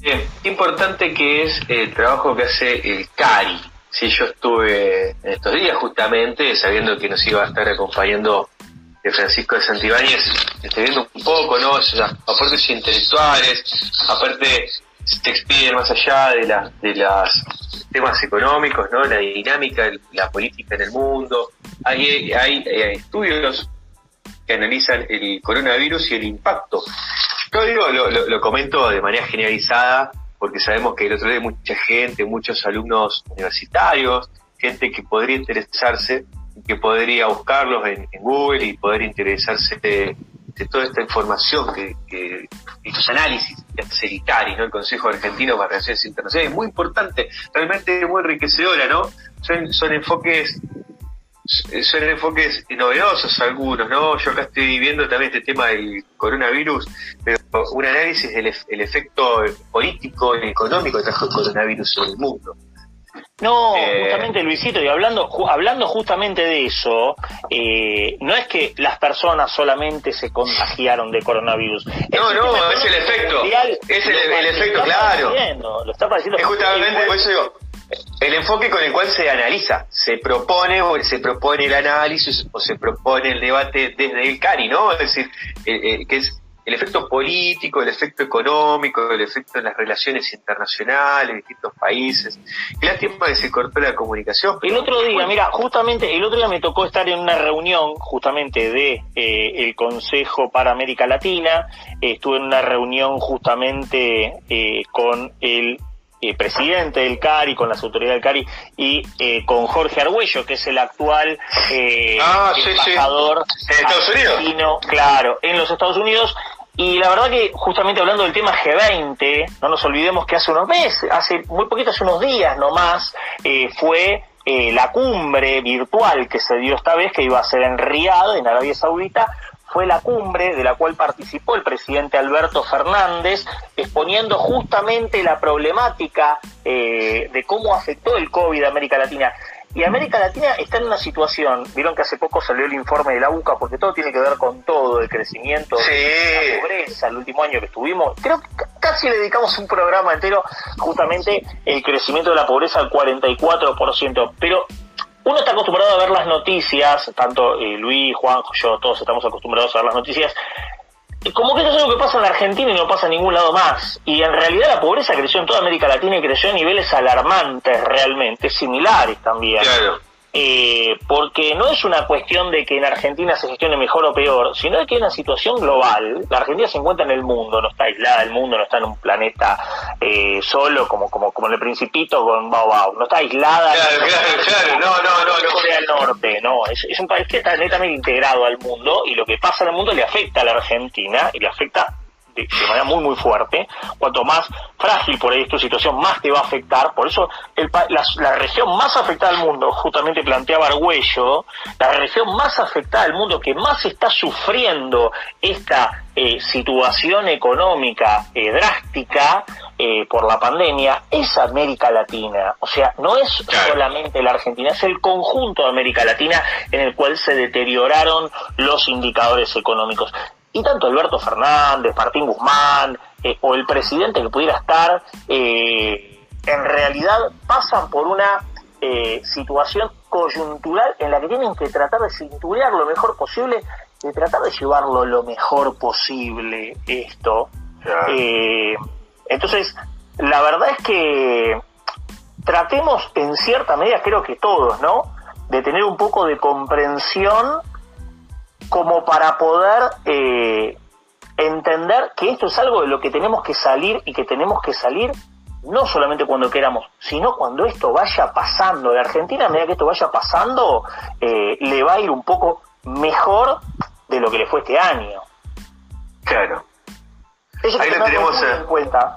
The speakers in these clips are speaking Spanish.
Bien, importante que es el trabajo que hace el CARI. Sí, yo estuve en estos días justamente sabiendo que nos iba a estar acompañando Francisco de Santibáñez, estoy viendo un poco, ¿no? O sea, aportes intelectuales, aparte se expiden más allá de, la, de los temas económicos, ¿no? La dinámica, la política en el mundo. Hay, hay, hay estudios que analizan el coronavirus y el impacto yo digo, lo, comento de manera generalizada porque sabemos que el otro día hay mucha gente, muchos alumnos universitarios, gente que podría interesarse, que podría buscarlos en, Google y poder interesarse de, toda esta información que, que estos análisis que hace el ¿no? el Consejo Argentino para Relaciones Internacionales, es muy importante, realmente muy enriquecedora, ¿no? Son, son enfoques son enfoques novedosos algunos, ¿no? Yo acá estoy viendo también este tema del coronavirus, pero un análisis del efecto político y económico que trajo el coronavirus en el mundo. No, eh, justamente Luisito, y hablando, hablando justamente de eso, eh, no es que las personas solamente se contagiaron de coronavirus. No, no, es el efecto. Es el, efecto, claro. Lo está pareciendo. Es justamente por eso digo, el enfoque con el cual se analiza, se propone o se propone el análisis o se propone el debate desde el CARI, ¿no? Es decir, que es el efecto político, el efecto económico, el efecto en las relaciones internacionales, distintos países. Qué lástima que se cortó la comunicación. El otro día, mira, justamente, el otro día me tocó estar en una reunión justamente de eh, el Consejo para América Latina, estuve en una reunión justamente eh, con el eh, presidente del CARI, con las autoridades del CARI y eh, con Jorge Argüello, que es el actual eh, ah, embajador ¿En Estados Unidos? claro, en los Estados Unidos. Y la verdad que justamente hablando del tema G20, no nos olvidemos que hace unos meses, hace muy poquito, hace unos días nomás, eh, fue la cumbre virtual que se dio esta vez, que iba a ser en Riyadh, en Arabia Saudita, fue la cumbre de la cual participó el presidente Alberto Fernández, exponiendo justamente la problemática eh, de cómo afectó el COVID a América Latina. Y América Latina está en una situación, vieron que hace poco salió el informe de la UCA, porque todo tiene que ver con todo, el crecimiento, de la pobreza, el último año que estuvimos. Creo que casi le dedicamos un programa entero justamente el crecimiento de la pobreza al 44%. Pero uno está acostumbrado a ver las noticias, tanto eh, Luis, Juan, yo, todos estamos acostumbrados a ver las noticias, como que eso es algo que pasa en Argentina y no pasa en ningún lado más. Y en realidad la pobreza creció en toda América Latina y creció a niveles alarmantes realmente, similares también. Claro. Eh, porque no es una cuestión de que en Argentina se gestione mejor o peor, sino de que es una situación global. La Argentina se encuentra en el mundo, no está aislada del mundo, no está en un planeta eh, solo como como como en el Principito con Bao no está aislada. Claro, claro, claro, no, no, no, no. Corea del Norte, no, es, es un país que está netamente integrado al mundo y lo que pasa en el mundo le afecta a la Argentina y le afecta de, manera muy muy fuerte. Cuanto más frágil por ahí es tu situación, más te va a afectar. Por eso el, la, región más afectada del mundo, justamente planteaba Argüello, la región más afectada del mundo que más está sufriendo esta eh, situación económica eh, drástica eh, por la pandemia es América Latina. O sea, no es solamente la Argentina, es el conjunto de América Latina en el cual se deterioraron los indicadores económicos. Y tanto Alberto Fernández, Martín Guzmán eh, o el presidente que pudiera estar, eh, en realidad pasan por una eh, situación coyuntural en la que tienen que tratar de cinturear lo mejor posible, de tratar de llevarlo lo mejor posible esto. entonces, la verdad es que tratemos en cierta medida, creo que todos, ¿no? De tener un poco de comprensión como para poder eh, entender que esto es algo de lo que tenemos que salir y que tenemos que salir no solamente cuando queramos, sino cuando esto vaya pasando. La Argentina, a medida que esto vaya pasando, eh, le va a ir un poco mejor de lo que le fue este año. Claro. Eso Ahí lo tenemos en cuenta.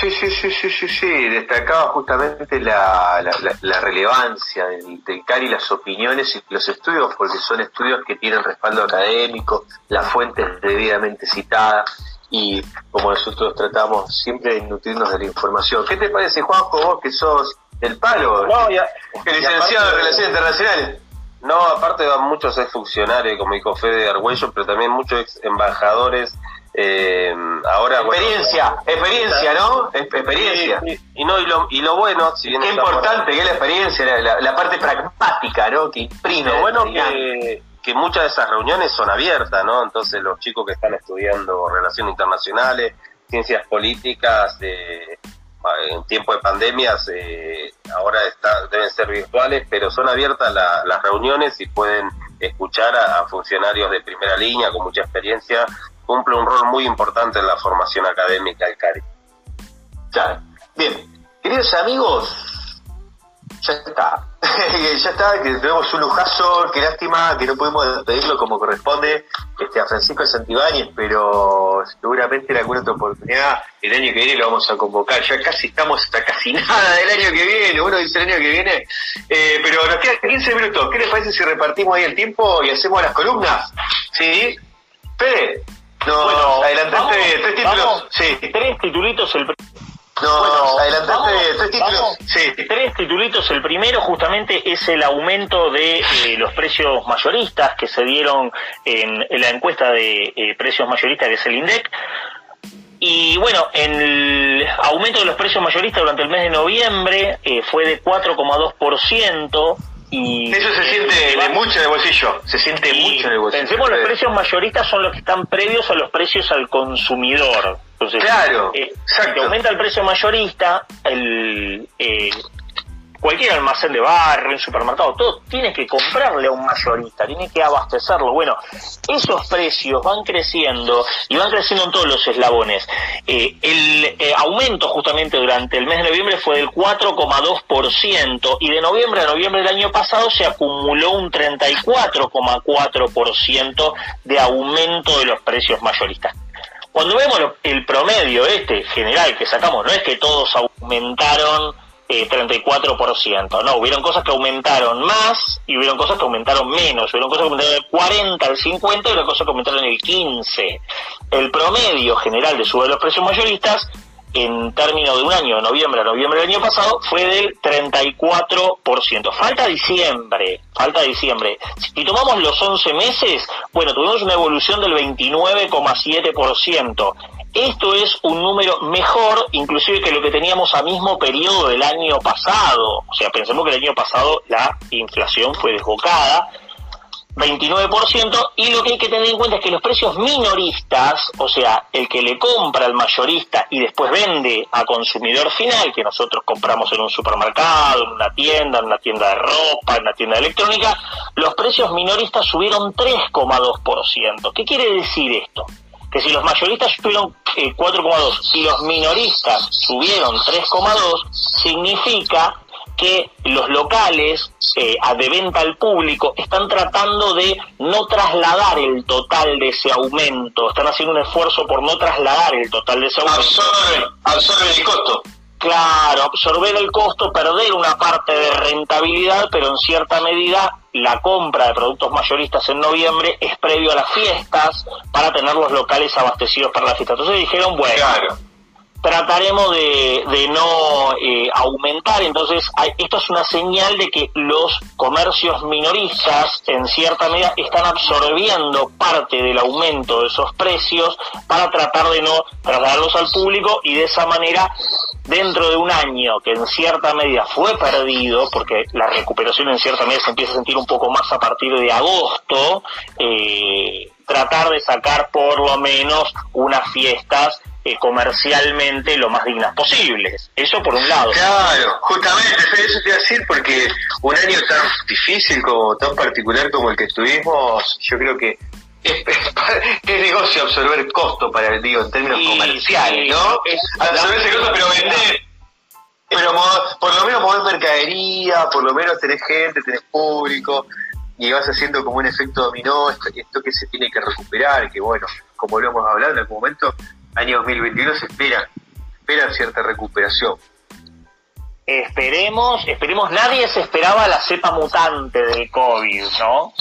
Sí, sí, sí, sí, sí, sí. Destacaba justamente la, la, relevancia del, del, CARI, las opiniones y los estudios, porque son estudios que tienen respaldo académico, las fuentes debidamente citadas y como nosotros tratamos siempre de nutrirnos de la información. ¿Qué te parece, Juanjo, vos que sos del palo? No, ya, que licenciado en Relaciones Internacionales. No, aparte van muchos ex funcionarios, como dijo Fede Argüello, pero también muchos ex embajadores Eh, ahora experiencia, experiencia, ¿no? Experiencia. Y, no y lo, y lo bueno, si bien qué importante que es la experiencia, la, parte pragmática, ¿no? Que imprime. Lo bueno que, que muchas de esas reuniones son abiertas, ¿no? Entonces los chicos que están estudiando relaciones internacionales, ciencias políticas, eh, en tiempo de pandemias eh, ahora está, deben ser virtuales, pero son abiertas las reuniones y pueden escuchar a, funcionarios de primera línea con mucha experiencia. Cumple un rol muy importante en la formación académica el CARI. Ya, bien. Queridos amigos, ya está. ya está, que tenemos un lujazo, qué lástima que no pudimos despedirlo como corresponde este, a Francisco Santibáñez, pero seguramente en alguna otra oportunidad el año que viene lo vamos a convocar. Ya casi estamos hasta casi nada del año que viene, uno dice el año que viene, eh, pero nos quedan 15 minutos. ¿Qué les parece si repartimos ahí el tiempo y hacemos las columnas? ¿Sí? Fede, no, bueno, adelantaste tres títulos. sí. Tres titulitos el no, adelante tres títulos. sí. Tres titulitos. El primero justamente es el aumento de eh, los precios mayoristas que se dieron en, la encuesta de eh, precios mayoristas que es el INDEC. Y bueno, el aumento de los precios mayoristas durante el mes de noviembre eh, fue de 4,2%. Y Eso se siente mucho en el bolsillo, se siente mucho en el bolsillo. Pensemos, los precios mayoristas son los que están previos a los precios al consumidor. Entonces, claro, eh, si aumenta el precio mayorista, el, eh, cualquier almacén de barrio, un supermercado, todo tiene que comprarle a un mayorista, tiene que abastecerlo. Bueno, esos precios van creciendo y van creciendo en todos los eslabones. Eh, el aumento justamente durante el mes de noviembre fue del 4,2% y de noviembre a noviembre del año pasado se acumuló un 34,4% de aumento de los precios mayoristas. Cuando vemos el promedio este general que sacamos, no es que todos aumentaron eh, 34%, no, hubieron cosas que aumentaron más y hubieron cosas que aumentaron menos, hubieron cosas que aumentaron del 40 al 50 y hubieron cosas que aumentaron el 15. El promedio general de sube de los precios mayoristas en términos de un año, noviembre a noviembre del año pasado, fue del 34%. Falta diciembre, falta diciembre. Si tomamos los 11 meses, bueno, tuvimos una evolución del 29,7%. Esto es un número mejor, inclusive que lo que teníamos a mismo periodo del año pasado. O sea, pensemos que el año pasado la inflación fue desbocada 29%, y lo que hay que tener en cuenta es que los precios minoristas, o sea, el que le compra al mayorista y después vende a consumidor final, que nosotros compramos en un supermercado, en una tienda, en una tienda de ropa, en una tienda electrónica, los precios minoristas subieron 3,2%. ¿Qué quiere decir esto? Que si los mayoristas subieron 4,2 eh, y los minoristas subieron 3,2, significa que los locales eh, de venta al público están tratando de no trasladar el total de ese aumento, están haciendo un esfuerzo por no trasladar el total de ese aumento. Absorben, el costo. Claro, absorber el costo, perder una parte de rentabilidad, pero en cierta medida la compra de productos mayoristas en noviembre es previo a las fiestas para tener los locales abastecidos para la fiesta. Entonces dijeron, bueno, claro trataremos de, de no eh, aumentar. Entonces, esto es una señal de que los comercios minoristas, en cierta medida, están absorbiendo parte del aumento de esos precios para tratar de no trasladarlos al público y de esa manera, dentro de un año que en cierta medida fue perdido, porque la recuperación en cierta medida se empieza a sentir un poco más a partir de agosto, eh, tratar de sacar por lo menos unas fiestas eh, comercialmente lo más dignas posibles. Eso por un lado. Claro, justamente, eso te iba a decir, porque un año tan difícil, como tan particular como el que estuvimos, yo creo que es, negocio absorber costo para el digo en términos comerciales, ¿no? absorber ese costo, pero vender. Pero por lo menos mover mercadería, por lo menos tenés gente, tenés público, y vas haciendo como un efecto dominó, esto, esto que se tiene que recuperar, que bueno, como lo hemos hablado en algún momento, año 2021 se espera, espera cierta recuperación. Esperemos, esperemos, nadie se esperaba la cepa mutante del COVID, ¿no?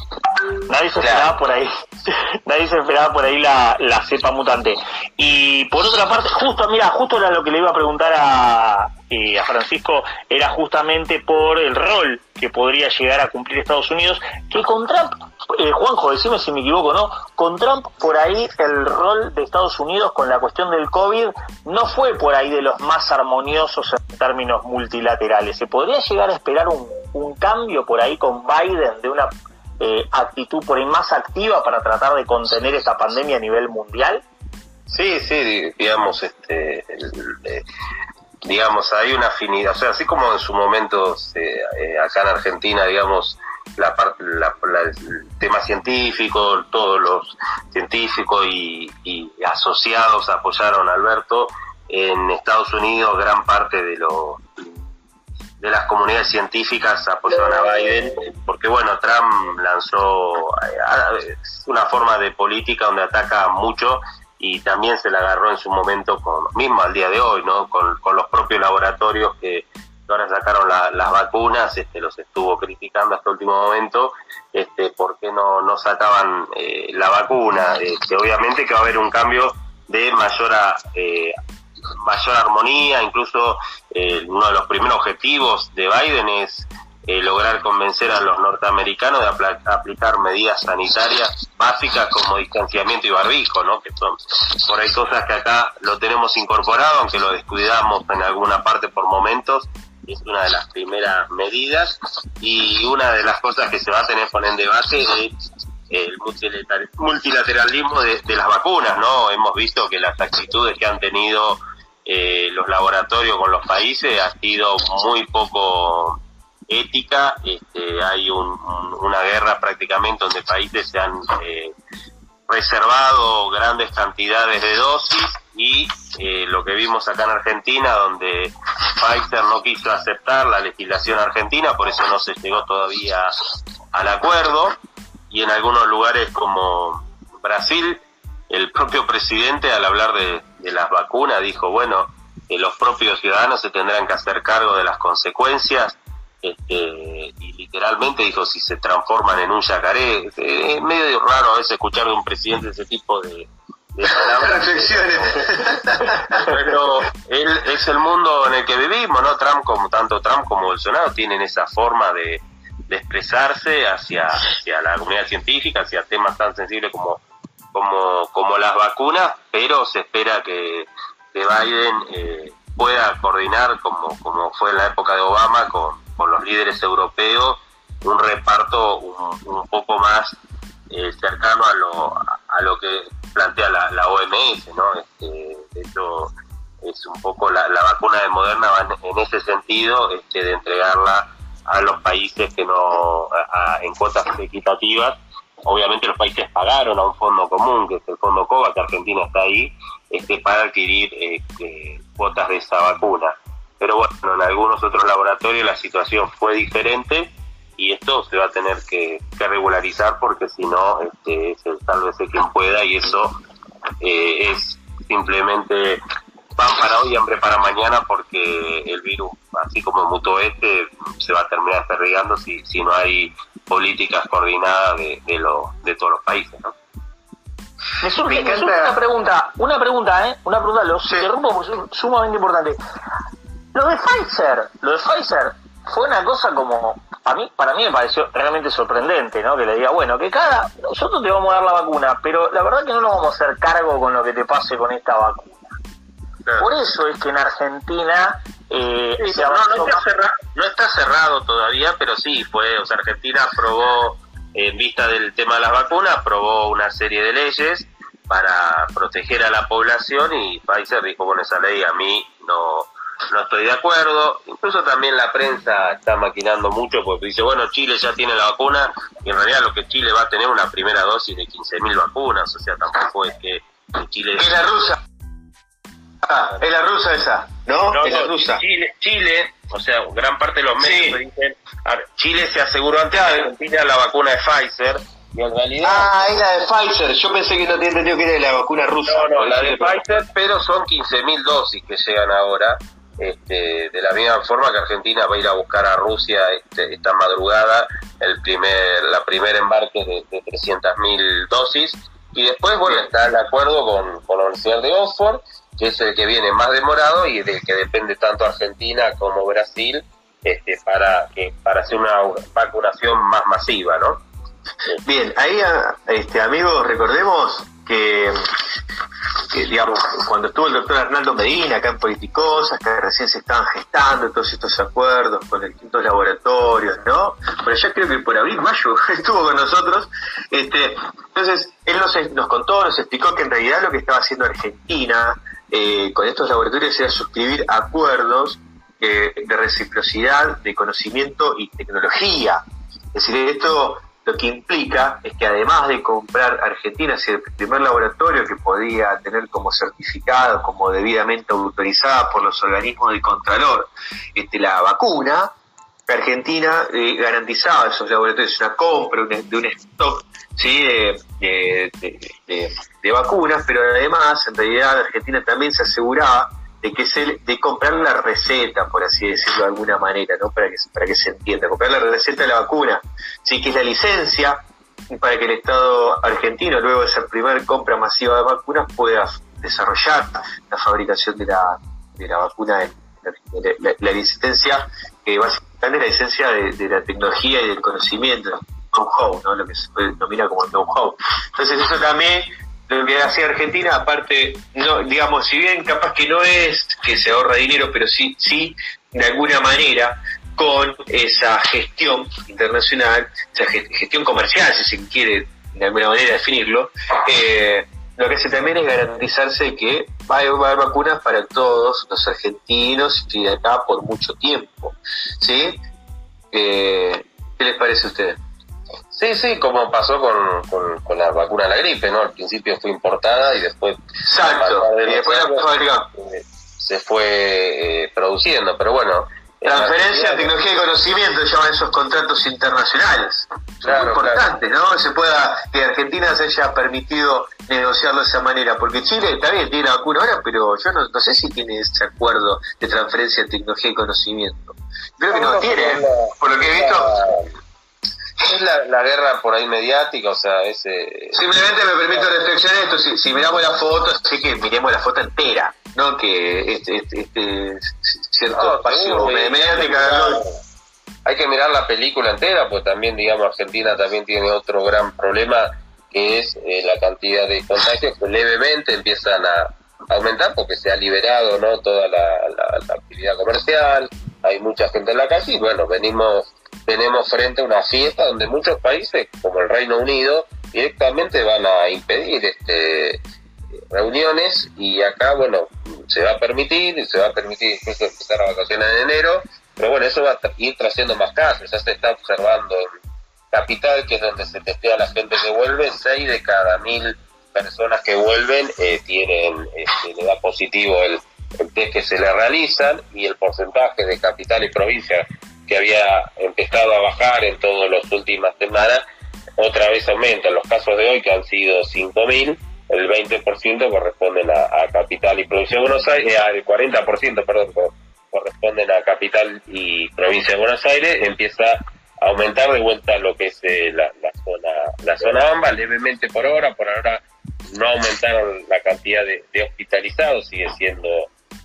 Nadie se esperaba por ahí, nadie se esperaba por ahí la, la cepa mutante. Y por otra parte, justo, mira, justo era lo que le iba a preguntar a, eh, a Francisco, era justamente por el rol que podría llegar a cumplir Estados Unidos, que con Trump eh, Juanjo, decime si me equivoco, ¿no? Con Trump por ahí el rol de Estados Unidos con la cuestión del COVID no fue por ahí de los más armoniosos en términos multilaterales. ¿Se podría llegar a esperar un, cambio por ahí con Biden de una eh, actitud por ahí más activa para tratar de contener esta pandemia a nivel mundial? Sí, sí, digamos, este, eh, digamos, hay una afinidad, o sea, así como en su momento eh, acá en Argentina, digamos, la, la, el tema científico, todos los científicos y, asociados apoyaron a Alberto. En Estados Unidos, gran parte de los de las comunidades científicas apoyaron a Biden, porque bueno, Trump lanzó eh, una forma de política donde ataca mucho y también se la agarró en su momento, con, mismo al día de hoy, ¿no? con los propios laboratorios que ahora sacaron las vacunas, este, los estuvo criticando hasta el último momento, este, por qué no, no sacaban eh, la vacuna. Este, obviamente que va a haber un cambio de mayor, eh, mayor armonía, incluso eh, uno de los primeros objetivos de Biden es eh, lograr convencer a los norteamericanos de aplicar medidas sanitarias básicas como distanciamiento y barbijo, ¿no? Que son por ahí cosas que acá lo tenemos incorporado, aunque lo descuidamos en alguna parte por momentos, es una de las primeras medidas y una de las cosas que se va a tener poner en debate es el multilateralismo de, las vacunas, ¿no? Hemos visto que las actitudes que han tenido eh, los laboratorios con los países ha sido muy poco ética, este, hay una guerra prácticamente donde países se han eh, reservado grandes cantidades de dosis y eh, lo que vimos acá en Argentina, donde Pfizer no quiso aceptar la legislación argentina, por eso no se llegó todavía al acuerdo, y en algunos lugares como Brasil, el propio presidente al hablar de, las vacunas dijo, bueno, que los propios ciudadanos se tendrán que hacer cargo de las consecuencias, este, y literalmente dijo, si se transforman en un yacaré, es medio raro a veces escuchar de un presidente ese tipo de, Reflexiones. Pero él, es el mundo en el que vivimos, ¿no? Trump, como tanto Trump como Bolsonaro, tienen esa forma de, expresarse hacia, hacia la comunidad científica, hacia temas tan sensibles como, como, como las vacunas, pero se espera que, Biden eh, pueda coordinar, como, como fue en la época de Obama, con, con los líderes europeos, un reparto un, un poco más eh, cercano a lo, a lo que plantea la, la OMS, ¿no? Este, eso es un poco la, vacuna de Moderna va en, ese sentido este, de entregarla a los países que no en cuotas equitativas obviamente los países pagaron a un fondo común que es el fondo COVA que Argentina está ahí este, para adquirir este, cuotas de esa vacuna pero bueno en algunos otros laboratorios la situación fue diferente y esto se va a tener que, regularizar porque si no este, es el sálvese quien pueda y eso eh, es simplemente pan para hoy y hambre para mañana porque el virus, así como mutó este, se va a terminar desperdigando si, si no hay políticas coordinadas de, de, lo, de todos los países. ¿no? Me surge, una pregunta, una pregunta, ¿eh? Una pregunta, lo sí. interrumpo porque es sumamente importante. Lo de Pfizer, lo de Pfizer fue una cosa como a mí, para mí me pareció realmente sorprendente, ¿no? Que le diga, bueno, que cada, nosotros te vamos a dar la vacuna, pero la verdad que no nos vamos a hacer cargo con lo que te pase con esta vacuna. Por eso es que en Argentina eh, no, está cerrado, no, está cerrado, todavía, pero sí fue, o sea, Argentina aprobó, en vista del tema de las vacunas, aprobó una serie de leyes para proteger a la población y Pfizer dijo, bueno, esa ley a mí no, no estoy de acuerdo. Incluso también la prensa está maquinando mucho porque dice, bueno, Chile ya tiene la vacuna y en realidad lo que Chile va a tener una primera dosis de 15.000 vacunas, o sea, tampoco es que Chile... Es la rusa. Ah, es la rusa esa, ¿no? es la rusa. Chile, Chile, o sea, gran parte de los medios dicen, Chile se aseguró antes de la vacuna de Pfizer, y en realidad... Ah, es la de Pfizer. Yo pensé que no tenía entendido que era la vacuna rusa. No, no, la de Pfizer, pero son 15.000 dosis que llegan ahora. Este, de la misma forma que Argentina va a ir a buscar a Rusia este, esta madrugada el primer, la primer embarque de, de 300.000 dosis y después bueno está el acuerdo con, con, la Universidad de Oxford que es el que viene más demorado y del que depende tanto Argentina como Brasil este, para que para hacer una vacunación más masiva, ¿no? Bien, ahí, este, amigos, recordemos que, digamos, cuando estuvo el doctor Arnaldo Medina acá en Politicosas, que recién se estaban gestando todos estos acuerdos con distintos laboratorios, ¿no? Pero ya creo que por abril, mayo estuvo con nosotros. Este, entonces, él nos, nos contó, nos explicó que en realidad lo que estaba haciendo Argentina eh, con estos laboratorios era suscribir acuerdos eh, de reciprocidad de conocimiento y tecnología. Es decir, esto lo que implica es que además de comprar Argentina, es el primer laboratorio que podía tener como certificado, como debidamente autorizada por los organismos de Contralor, este, la vacuna, Argentina eh, garantizaba esos laboratorios una compra de un stock ¿sí? De, vacunas, pero además, en realidad, Argentina también se aseguraba de que se, de comprar la receta, por así decirlo de alguna manera, ¿no? Para que, para que se entienda, comprar la receta de la vacuna, sí que es la licencia para que el Estado argentino, luego de esa primera compra masiva de vacunas, pueda desarrollar la fabricación de la, de la vacuna, la, la, licencia, que básicamente es la licencia de, la tecnología y del conocimiento, know-how, ¿no? lo que se denomina como know-how. Entonces eso también lo que hace Argentina, aparte, no, digamos, si bien capaz que no es que se ahorra dinero, pero sí, sí, de alguna manera, con esa gestión internacional, esa gestión comercial, si se quiere de alguna manera definirlo, eh, lo que hace también es garantizarse que va a haber vacunas para todos los argentinos y de acá por mucho tiempo. ¿Sí? Eh, ¿Qué les parece a ustedes? Sí, sí, como pasó con, con, la vacuna de la gripe, ¿no? Al principio fue importada y después... Exacto, y después eh, Se fue eh, produciendo, pero bueno... Transferencia de tecnología y conocimiento llaman esos contratos internacionales. Claro, muy importante, ¿no? Se pueda, que Argentina se haya permitido negociarlo de esa manera, porque Chile también tiene la vacuna ahora, pero yo no, no sé si tiene ese acuerdo de transferencia de tecnología y conocimiento. Creo que no, tiene, por lo que he visto es la, guerra por ahí mediática, o sea, ese... Simplemente me permito reflexionar esto, si, si miramos la foto, así que miremos la foto entera, ¿no? Que este, este, este cierto espacio mediática... Hay que mirar la película entera, pues también, digamos, Argentina también tiene otro gran problema, que es eh, la cantidad de contagios que levemente empiezan a aumentar porque se ha liberado no toda la, la actividad comercial, hay mucha gente en la calle y bueno, venimos tenemos frente a una fiesta donde muchos países, como el Reino Unido, directamente van a impedir este, reuniones y acá, bueno, se va a permitir, y se va a permitir incluso empezar a vacaciones en enero, pero bueno, eso va a ir trayendo más casos, ya se está observando en Capital, que es donde se testea la gente que vuelve, 6 de cada mil personas que vuelven eh, tienen, este, le da positivo el, el test que se le realizan y el porcentaje de capital y provincia que había empezado a bajar en todas las últimas semanas, otra vez aumenta. Los casos de hoy, que han sido 5.000, el 20% corresponden a, Capital y Provincia de Buenos Aires, eh, el 40%, perdón, corresponden a Capital y Provincia de Buenos Aires, empieza a aumentar de vuelta lo que es eh, la, zona la zona AMBA, levemente por ahora, por ahora no aumentaron la cantidad de hospitalizados, sigue siendo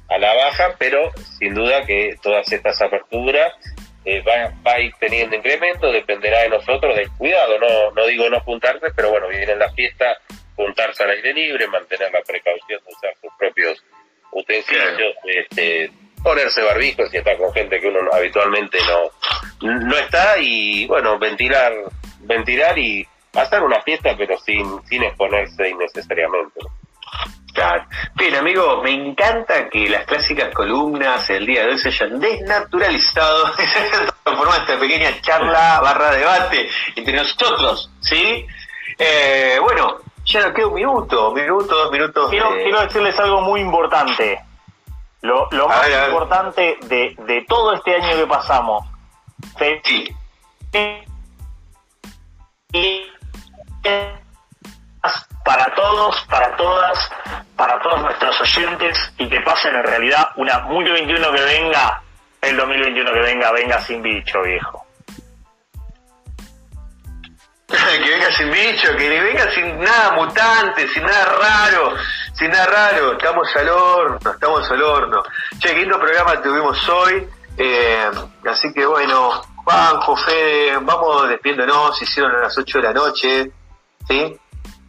a la baja, pero sin duda que todas estas aperturas eh, va, va, a ir teniendo incremento, dependerá de nosotros, del cuidado, no, no digo no juntarse, pero bueno, vivir en la fiesta, juntarse al aire libre, mantener la precaución de usar sus propios utensilios, este, ponerse barbijos si está con gente que uno habitualmente no, no está y bueno, ventilar, ventilar y hacer una fiesta pero sin, sin exponerse innecesariamente. Claro. Bien, amigo, me encanta que las clásicas columnas el día de hoy se hayan desnaturalizado formar esta pequeña charla barra debate entre nosotros, ¿sí? Eh, bueno, ya nos queda un minuto, un minuto, dos minutos. Quiero, quiero decirles algo muy importante. Lo, lo más importante de, de todo este año que pasamos. Sí. Y para todos, para todas, para todos nuestros oyentes y que pasen en realidad una muy 21 que venga, el 2021 que venga, venga sin bicho, viejo. que venga sin bicho, que venga sin nada mutante, sin nada raro, sin nada raro, estamos al horno, estamos al horno. Che, qué lindo programa tuvimos hoy, eh, así que bueno, Juanjo, Fede, vamos despidiéndonos, hicieron a las 8 de la noche, ¿sí?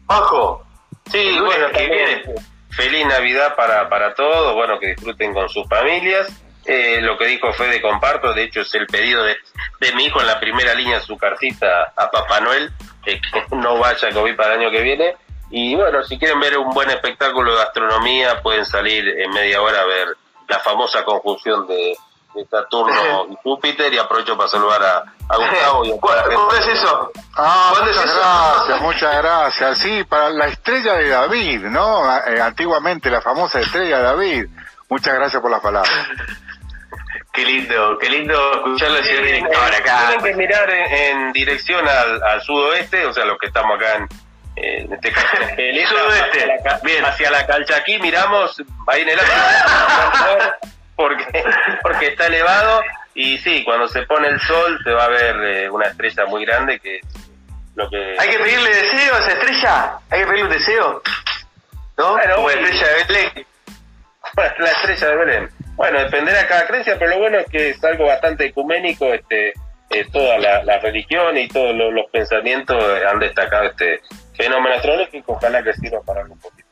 Juanjo, sí, bueno, que viene. Feliz Navidad para, para todos, bueno, que disfruten con sus familias. Eh, lo que dijo Fede comparto, de hecho es el pedido de, de mi hijo en la primera línea de su cartita a Papá Noel, que no vaya a COVID para el año que viene. Y bueno, si quieren ver un buen espectáculo de gastronomía, pueden salir en media hora a ver la famosa conjunción de, Saturno y Júpiter y aprovecho para saludar a, Gustavo y a ¿Cómo es eso? Ah, muchas gracias, muchas gracias. Sí, para la estrella de David, ¿no? Eh, antiguamente la famosa estrella de David. Muchas gracias por las palabras. Qué lindo, qué lindo escucharlo, señor director, acá. Tienen que mirar en, dirección al, al, sudoeste, o sea, los que estamos acá en, en este caso, el sudoeste, hacia la, bien. hacia la Calchaquí, miramos ahí en el porque, porque está elevado y sí, cuando se pone el sol se va a ver eh, una estrella muy grande que lo que... ¿Hay que pedirle deseo a esa estrella? ¿Hay que pedirle un deseo? ¿No? Bueno, Como la estrella de Belén. la estrella de Belén. Bueno, dependerá de cada creencia, pero lo bueno es que es algo bastante ecuménico, este, eh, toda la, la, religión y todos los pensamientos han destacado este fenómeno astrológico, ojalá que sirva para algo poquito.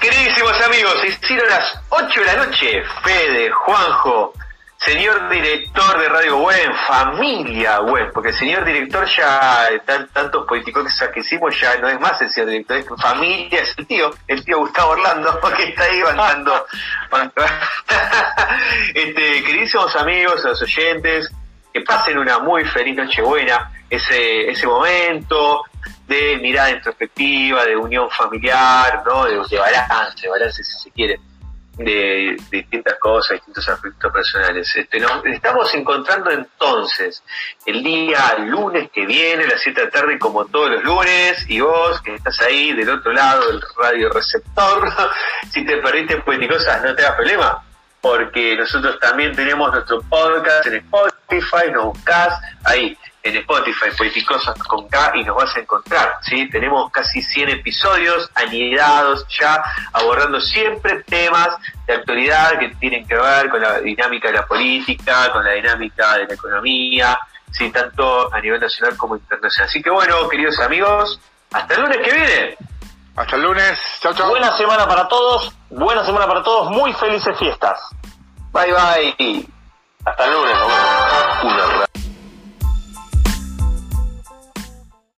Queridísimos amigos, hicieron las 8 de la noche. Fede, Juanjo, señor director de Radio Web, familia Web, porque el señor director ya, tantos políticos que hicimos, ya no es más el señor director, es familia, es el tío, el tío Gustavo Orlando, que está ahí mandando. este, queridísimos amigos, los oyentes, que pasen una muy feliz Nochebuena, ese, ese momento, de mirada introspectiva, de unión familiar, ¿no? de, balance, balance si se quiere, de, distintas cosas, distintos aspectos personales. Este, nos estamos encontrando entonces el día lunes que viene, a las 7 de la tarde, como todos los lunes, y vos que estás ahí del otro lado del radio receptor, si te perdiste cosas no te hagas problema porque nosotros también tenemos nuestro podcast en Spotify, nos buscas ahí en Spotify, Politicosas con K, y nos vas a encontrar, ¿sí? Tenemos casi 100 episodios anidados ya, abordando siempre temas de actualidad que tienen que ver con la dinámica de la política, con la dinámica de la economía, ¿sí? Tanto a nivel nacional como internacional. Así que bueno, queridos amigos, hasta el lunes que viene. Hasta el lunes. Chao, chao. Buena semana para todos. Buena semana para todos. Muy felices fiestas. Bye, bye. Hasta el lunes.